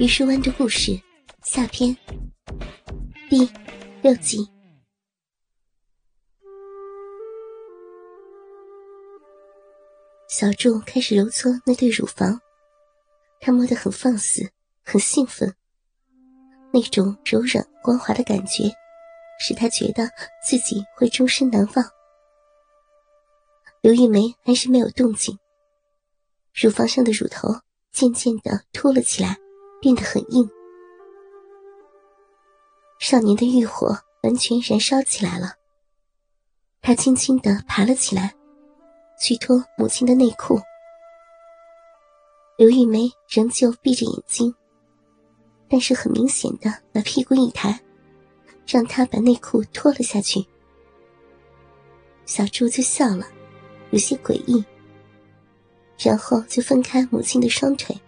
榆树湾的故事下篇第六集。小柱开始揉搓那对乳房，他摸得很放肆，很兴奋。那种柔软光滑的感觉，使他觉得自己会终身难忘。刘玉梅还是没有动静，乳房上的乳头渐渐的凸了起来。变得很硬，少年的欲火完全燃烧起来了。他轻轻的爬了起来，去脱母亲的内裤。刘玉梅仍旧闭着眼睛，但是很明显的把屁股一抬，让他把内裤脱了下去。小柱就笑了，有些诡异，然后就分开母亲的双腿。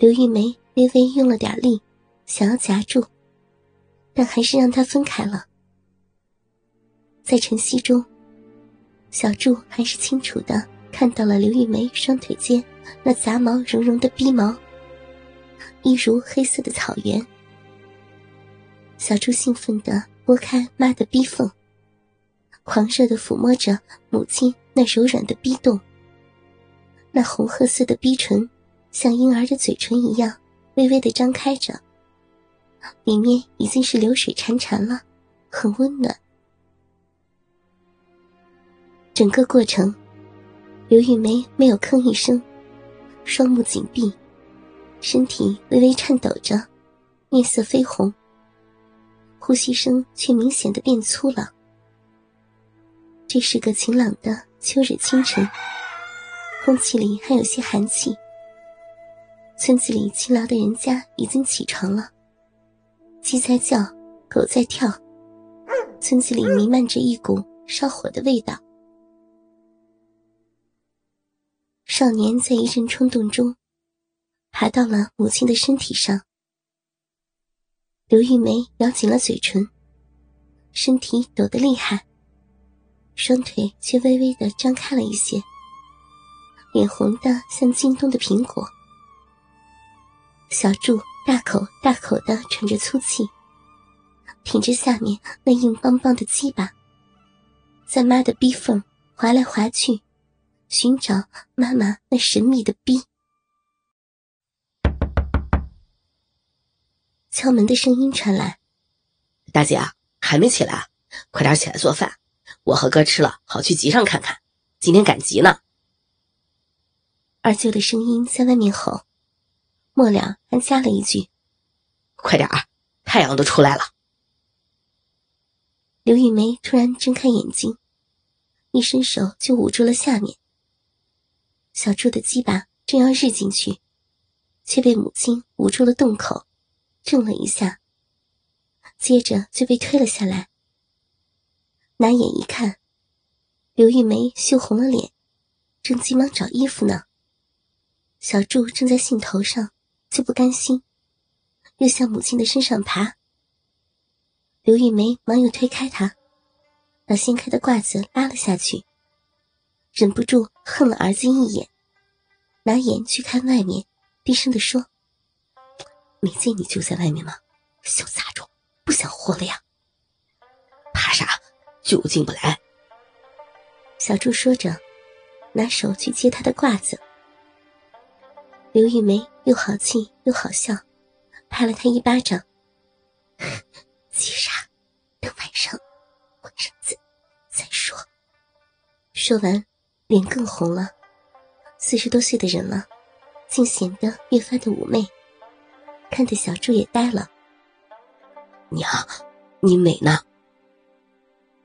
刘玉梅微微用了点力，想要夹住，但还是让他分开了。在晨曦中，小柱还是清楚的看到了刘玉梅双腿间那杂毛茸茸的逼毛，一如黑色的草原。小柱兴奋的拨开妈的逼缝，狂热的抚摸着母亲那柔软的逼洞，那红褐色的逼唇。像婴儿的嘴唇一样，微微的张开着，里面已经是流水潺潺了，很温暖。整个过程，刘玉梅没有吭一声，双目紧闭，身体微微颤抖着，面色绯红，呼吸声却明显的变粗了。这是个晴朗的秋日清晨，空气里还有些寒气。村子里勤劳的人家已经起床了，鸡在叫，狗在跳，村子里弥漫着一股烧火的味道。少年在一阵冲动中，爬到了母亲的身体上。刘玉梅咬紧了嘴唇，身体抖得厉害，双腿却微微的张开了一些，脸红的像惊冻的苹果。小柱大口大口的喘着粗气，挺着下面那硬邦邦的鸡巴，在妈的逼缝划来划去，寻找妈妈那神秘的逼。敲门的声音传来：“大姐还没起来，快点起来做饭，我和哥吃了好去集上看看，今天赶集呢。”二舅的声音在外面吼。末了还加了一句：“快点儿，太阳都出来了。”刘玉梅突然睁开眼睛，一伸手就捂住了下面。小柱的鸡巴正要日进去，却被母亲捂住了洞口，怔了一下，接着就被推了下来。拿眼一看，刘玉梅羞红了脸，正急忙找衣服呢。小柱正在兴头上。就不甘心，又向母亲的身上爬。刘玉梅忙又推开他，把掀开的褂子拉了下去，忍不住恨了儿子一眼，拿眼去看外面，低声的说：“没见你就在外面吗？小杂种，不想活了呀？怕啥？就进不来。”小柱说着，拿手去接他的褂子。刘玉梅又好气又好笑，拍了他一巴掌。急啥？等晚上晚上再再说。说完，脸更红了。四十多岁的人了，竟显得越发的妩媚，看得小柱也呆了。娘，你美呢。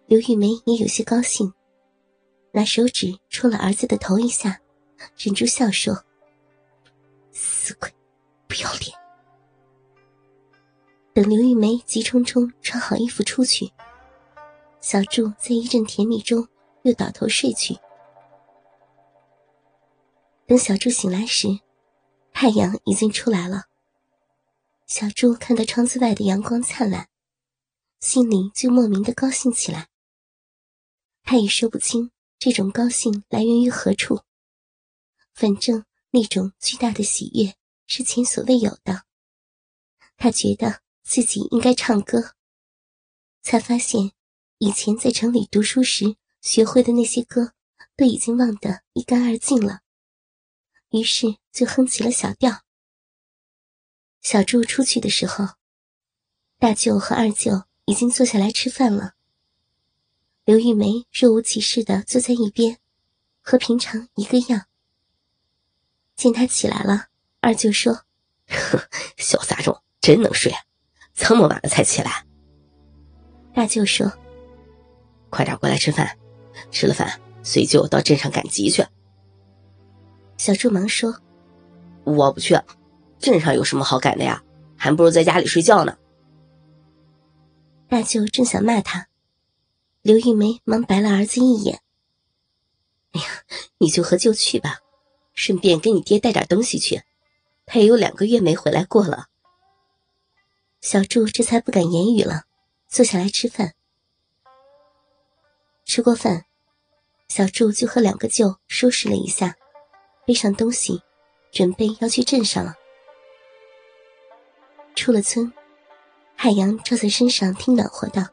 刘玉梅也有些高兴，拿手指戳了儿子的头一下，忍住笑说。死鬼，不要脸！等刘玉梅急冲冲穿好衣服出去，小柱在一阵甜蜜中又倒头睡去。等小柱醒来时，太阳已经出来了。小柱看到窗子外的阳光灿烂，心里就莫名的高兴起来。他也说不清这种高兴来源于何处，反正。那种巨大的喜悦是前所未有的。他觉得自己应该唱歌，才发现以前在城里读书时学会的那些歌都已经忘得一干二净了。于是就哼起了小调。小柱出去的时候，大舅和二舅已经坐下来吃饭了。刘玉梅若无其事的坐在一边，和平常一个样。见他起来了，二舅说：“小杂种，真能睡，这么晚了才起来。”大舅说：“快点过来吃饭，吃了饭随舅到镇上赶集去。”小柱忙说：“我不去，镇上有什么好赶的呀？还不如在家里睡觉呢。”大舅正想骂他，刘玉梅忙白了儿子一眼：“哎呀，你就和舅去吧。”顺便给你爹带点东西去，他也有两个月没回来过了。小柱这才不敢言语了，坐下来吃饭。吃过饭，小柱就和两个舅收拾了一下，背上东西，准备要去镇上了。出了村，太阳照在身上，挺暖和的。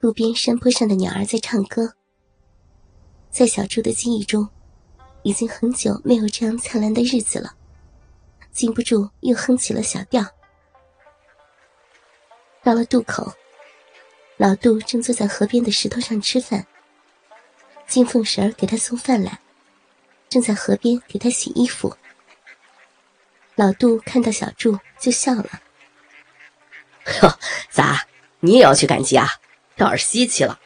路边山坡上的鸟儿在唱歌，在小柱的记忆中。已经很久没有这样灿烂的日子了，禁不住又哼起了小调。到了渡口，老杜正坐在河边的石头上吃饭。金凤婶儿给他送饭来，正在河边给他洗衣服。老杜看到小柱就笑了：“哟，咋，你也要去赶集啊？倒是稀奇了。”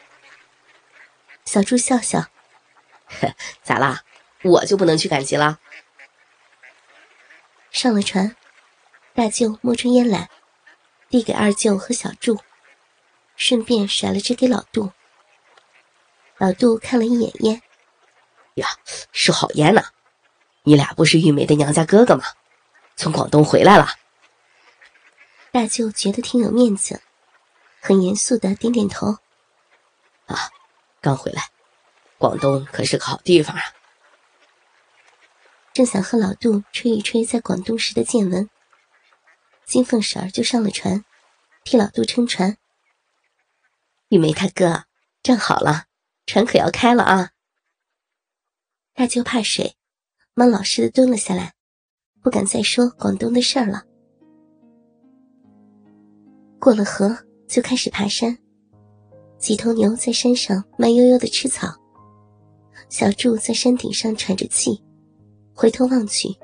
小柱笑笑：“呵，咋啦？”我就不能去赶集了。上了船，大舅摸出烟来，递给二舅和小柱，顺便甩了支给老杜。老杜看了一眼烟，呀，是好烟呐！你俩不是玉梅的娘家哥哥吗？从广东回来了。大舅觉得挺有面子，很严肃的点点头。啊，刚回来，广东可是个好地方啊。正想和老杜吹一吹在广东时的见闻，金凤婶儿就上了船，替老杜撑船。玉梅她哥，站好了，船可要开了啊！大舅怕水，忙老实的蹲了下来，不敢再说广东的事儿了。过了河，就开始爬山。几头牛在山上慢悠悠的吃草，小柱在山顶上喘着气。回头望去，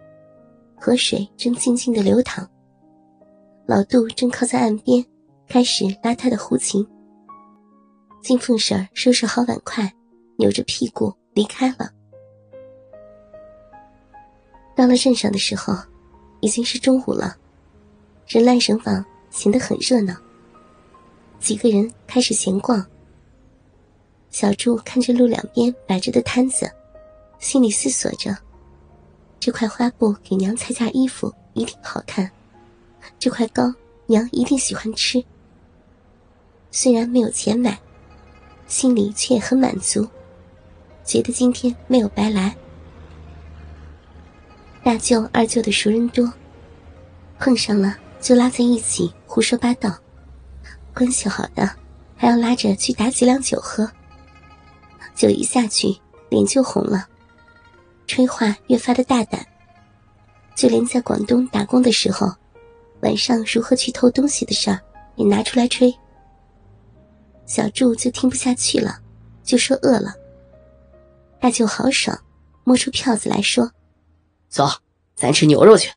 河水正静静的流淌。老杜正靠在岸边，开始拉他的胡琴。金凤婶收拾好碗筷，扭着屁股离开了。到了镇上的时候，已经是中午了，人来人往，显得很热闹。几个人开始闲逛。小柱看着路两边摆着的摊子，心里思索着。这块花布给娘裁件衣服一定好看，这块糕娘一定喜欢吃。虽然没有钱买，心里却很满足，觉得今天没有白来。大舅、二舅的熟人多，碰上了就拉在一起胡说八道，关系好的还要拉着去打几两酒喝，酒一下去脸就红了。吹话越发的大胆，就连在广东打工的时候，晚上如何去偷东西的事儿也拿出来吹。小柱就听不下去了，就说饿了。大舅豪爽，摸出票子来说：“走，咱吃牛肉去。”